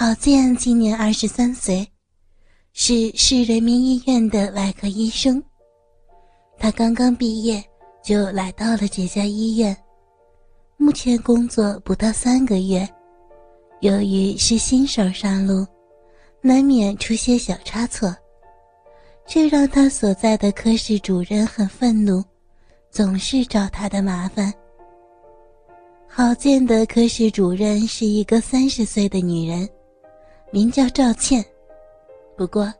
郝建今年二十三岁，是市人民医院的外科医生。他刚刚毕业就来到了这家医院，目前工作不到三个月。由于是新手上路，难免出些小差错，这让他所在的科室主任很愤怒，总是找他的麻烦。郝建的科室主任是一个三十岁的女人。名叫赵倩，不过，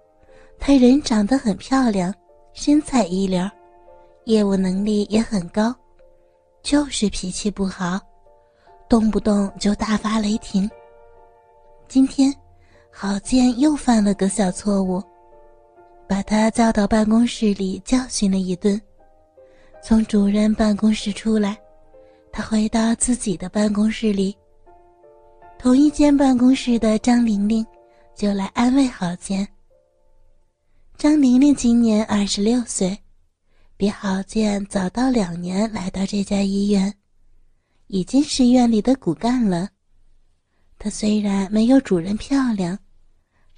她人长得很漂亮，身材一流，业务能力也很高，就是脾气不好，动不动就大发雷霆。今天，郝建又犯了个小错误，把他叫到办公室里教训了一顿。从主任办公室出来，他回到自己的办公室里。同一间办公室的张玲玲就来安慰郝建。张玲玲今年二十六岁，比郝建早到两年来到这家医院，已经是院里的骨干了。她虽然没有主任漂亮，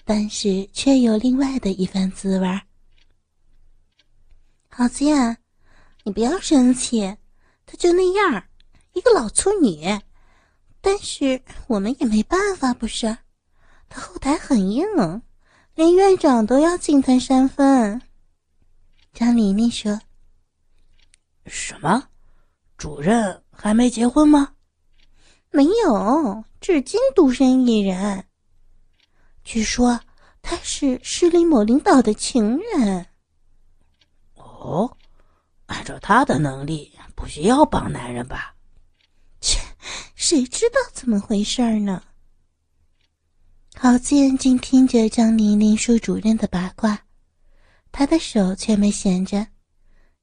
但是却有另外的一番滋味。郝建，你不要生气，她就那样，一个老处女。但是我们也没办法，不是？他后台很硬，连院长都要敬他三分。张玲玲说：“什么？主任还没结婚吗？”“没有，至今独身一人。据说他是市里某领导的情人。”“哦，按照他的能力，不需要帮男人吧？”谁知道怎么回事呢？郝建静听着张玲玲说主任的八卦，他的手却没闲着，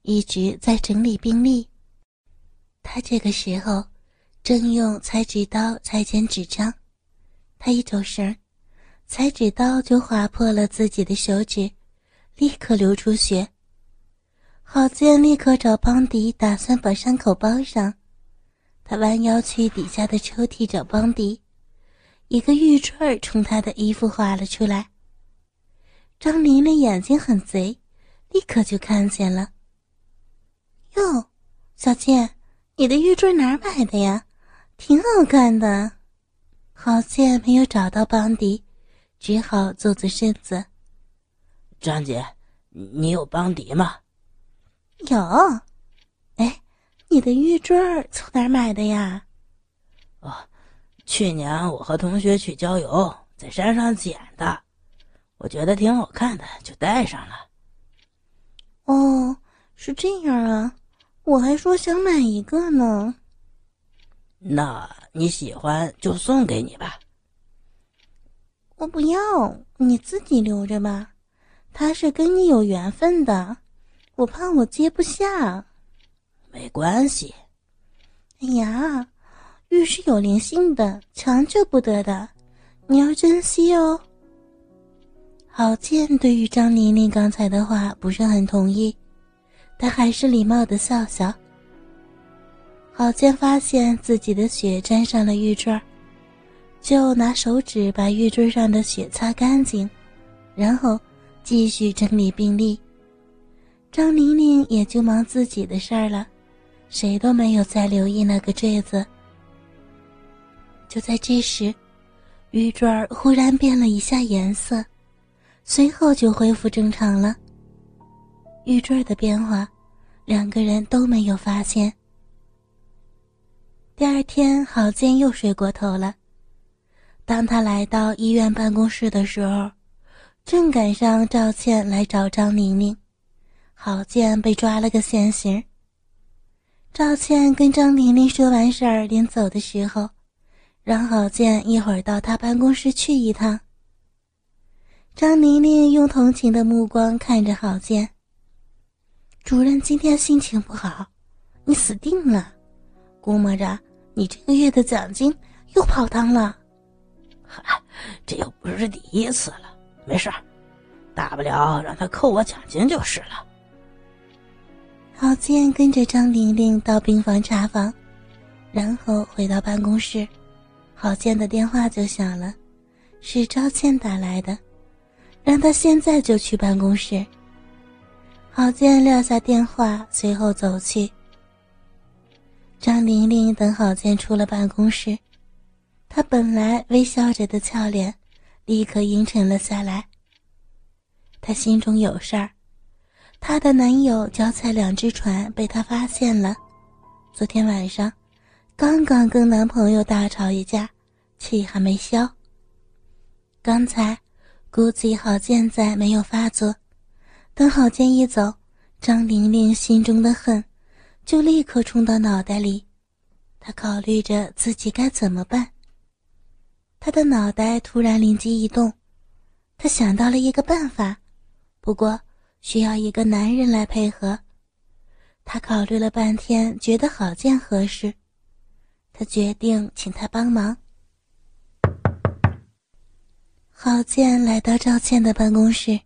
一直在整理病历。他这个时候正用裁纸刀裁剪纸张，他一走神，裁纸刀就划破了自己的手指，立刻流出血。郝建立刻找邦迪，打算把伤口包上。他弯腰去底下的抽屉找邦迪，一个玉坠从他的衣服滑了出来。张玲玲眼睛很贼，立刻就看见了。哟，小倩，你的玉坠哪儿买的呀？挺好看的。好倩没有找到邦迪，只好坐坐身子。张姐，你有邦迪吗？有。哎。你的玉坠儿从哪儿买的呀？哦，去年我和同学去郊游，在山上捡的，我觉得挺好看的，就戴上了。哦，是这样啊，我还说想买一个呢。那你喜欢就送给你吧。我不要，你自己留着吧，他是跟你有缘分的，我怕我接不下。没关系。哎呀，玉是有灵性的，强求不得的，你要珍惜哦。郝建对于张玲玲刚才的话不是很同意，但还是礼貌的笑笑。郝建发现自己的血沾上了玉坠就拿手指把玉坠上的血擦干净，然后继续整理病历。张玲玲也就忙自己的事儿了。谁都没有再留意那个坠子。就在这时，玉坠儿忽然变了一下颜色，随后就恢复正常了。玉坠儿的变化，两个人都没有发现。第二天，郝建又睡过头了。当他来到医院办公室的时候，正赶上赵倩来找张玲玲，郝建被抓了个现行。赵倩跟张玲玲说完事儿，临走的时候，让郝建一会儿到他办公室去一趟。张玲玲用同情的目光看着郝建。主任今天心情不好，你死定了，估摸着你这个月的奖金又泡汤了。嗨，这又不是第一次了，没事儿，大不了让他扣我奖金就是了。郝建跟着张玲玲到病房查房，然后回到办公室，郝建的电话就响了，是赵倩打来的，让他现在就去办公室。郝建撂下电话，随后走去。张玲玲等郝建出了办公室，她本来微笑着的俏脸，立刻阴沉了下来。她心中有事儿，她的男友脚踩两只船被她发现了，昨天晚上，刚刚跟男朋友大吵一架，气还没消。刚才，估计郝建在没有发作，等郝建一走，张玲玲心中的恨。就立刻冲到脑袋里，她考虑着自己该怎么办。他的脑袋突然灵机一动，他想到了一个办法，不过需要一个男人来配合。他考虑了半天，觉得郝建合适，他决定请他帮忙。郝建来到赵倩的办公室，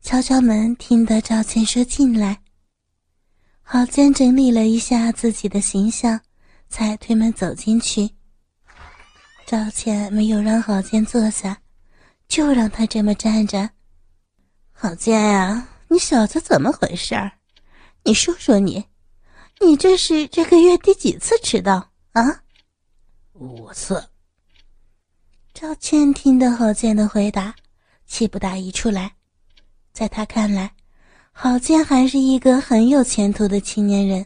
敲敲门，听得赵倩说进来。郝建整理了一下自己的形象，才推门走进去。赵倩没有让郝建坐下，就让他这么站着。郝建呀，你小子怎么回事儿？你说说你，你这是这个月第几次迟到啊？五次。赵倩听到郝建的回答，气不打一处来，在他看来。郝建还是一个很有前途的青年人，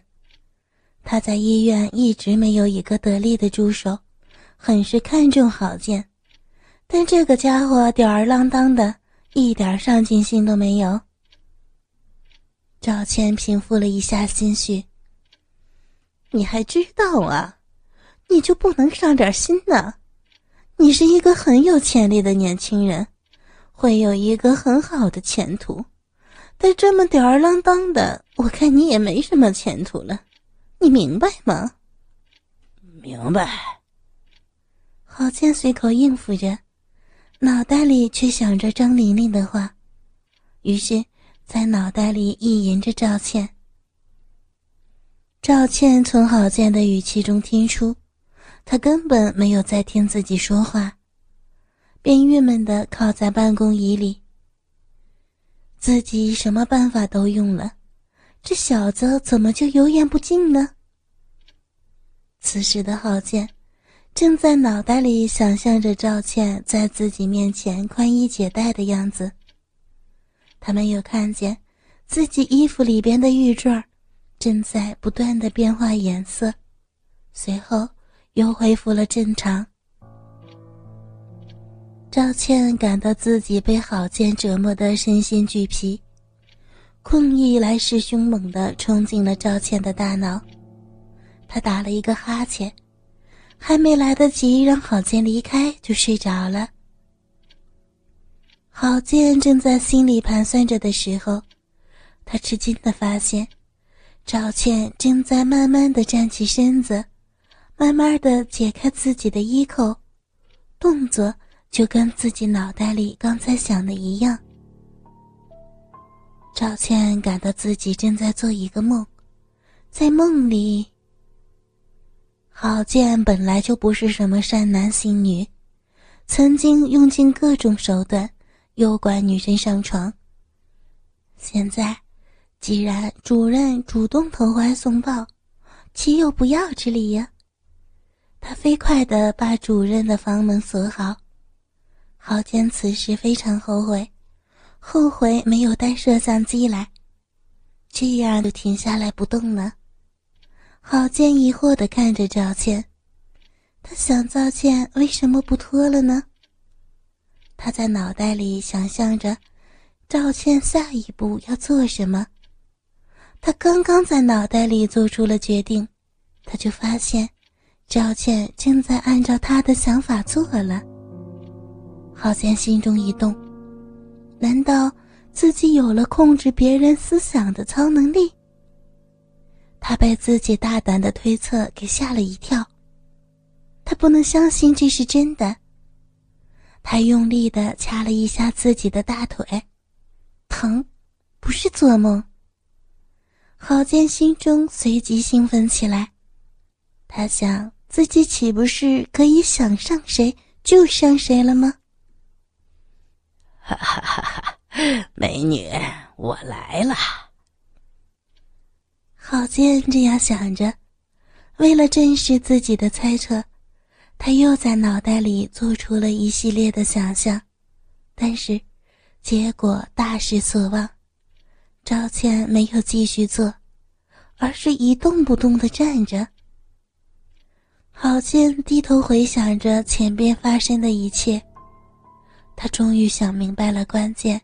他在医院一直没有一个得力的助手，很是看重郝建。但这个家伙吊儿郎当的，一点上进心都没有。赵倩平复了一下心绪。你还知道啊？你就不能上点心呢？你是一个很有潜力的年轻人，会有一个很好的前途。但这么吊儿郎当的，我看你也没什么前途了，你明白吗？明白。郝建随口应付着，脑袋里却想着张玲玲的话，于是，在脑袋里意淫着赵倩。赵倩从郝建的语气中听出，他根本没有在听自己说话，便郁闷的靠在办公椅里。自己什么办法都用了，这小子怎么就油盐不进呢？此时的郝建正在脑袋里想象着赵倩在自己面前宽衣解带的样子。他们又看见自己衣服里边的玉坠正在不断的变化颜色，随后又恢复了正常。赵倩感到自己被郝建折磨得身心俱疲，困意来势凶猛地冲进了赵倩的大脑。她打了一个哈欠，还没来得及让郝建离开，就睡着了。郝建正在心里盘算着的时候，他吃惊的发现，赵倩正在慢慢的站起身子，慢慢的解开自己的衣扣，动作。就跟自己脑袋里刚才想的一样，赵倩感到自己正在做一个梦，在梦里，郝建本来就不是什么善男信女，曾经用尽各种手段诱拐女生上床。现在，既然主任主动投怀送抱，岂有不要之理呀？他飞快地把主任的房门锁好。郝建此时非常后悔，后悔没有带摄像机来，这样就停下来不动了。郝建疑惑地看着赵倩，他想赵倩为什么不脱了呢？他在脑袋里想象着赵倩下一步要做什么。他刚刚在脑袋里做出了决定，他就发现赵倩正在按照他的想法做了。郝建心中一动，难道自己有了控制别人思想的超能力？他被自己大胆的推测给吓了一跳，他不能相信这是真的。他用力的掐了一下自己的大腿，疼，不是做梦。郝建心中随即兴奋起来，他想自己岂不是可以想上谁就上谁了吗？哈哈哈哈！美女，我来了。郝建这样想着，为了证实自己的猜测，他又在脑袋里做出了一系列的想象，但是结果大失所望。赵倩没有继续做，而是一动不动的站着。郝建低头回想着前边发生的一切，他终于想明白了关键，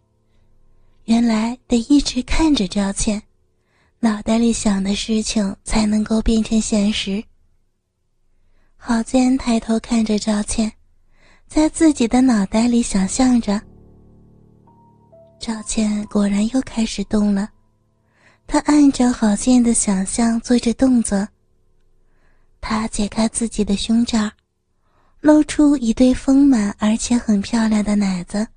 原来得一直看着赵倩。脑袋里想的事情才能够变成现实。郝建抬头看着赵倩，在自己的脑袋里想象着。赵倩果然又开始动了，她按照郝建的想象做着动作。她解开自己的胸罩，露出一对丰满而且很漂亮的奶子。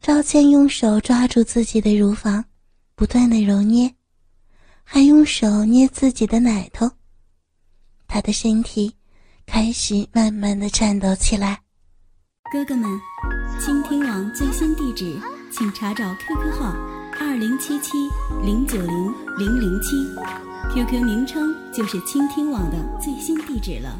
赵倩用手抓住自己的乳房，不断的揉捏。还用手捏自己的奶头，他的身体开始慢慢的颤抖起来。哥哥们，倾听网最新地址，请查找 QQ 号二零七七零九零零零七，QQ 名称就是倾听网的最新地址了。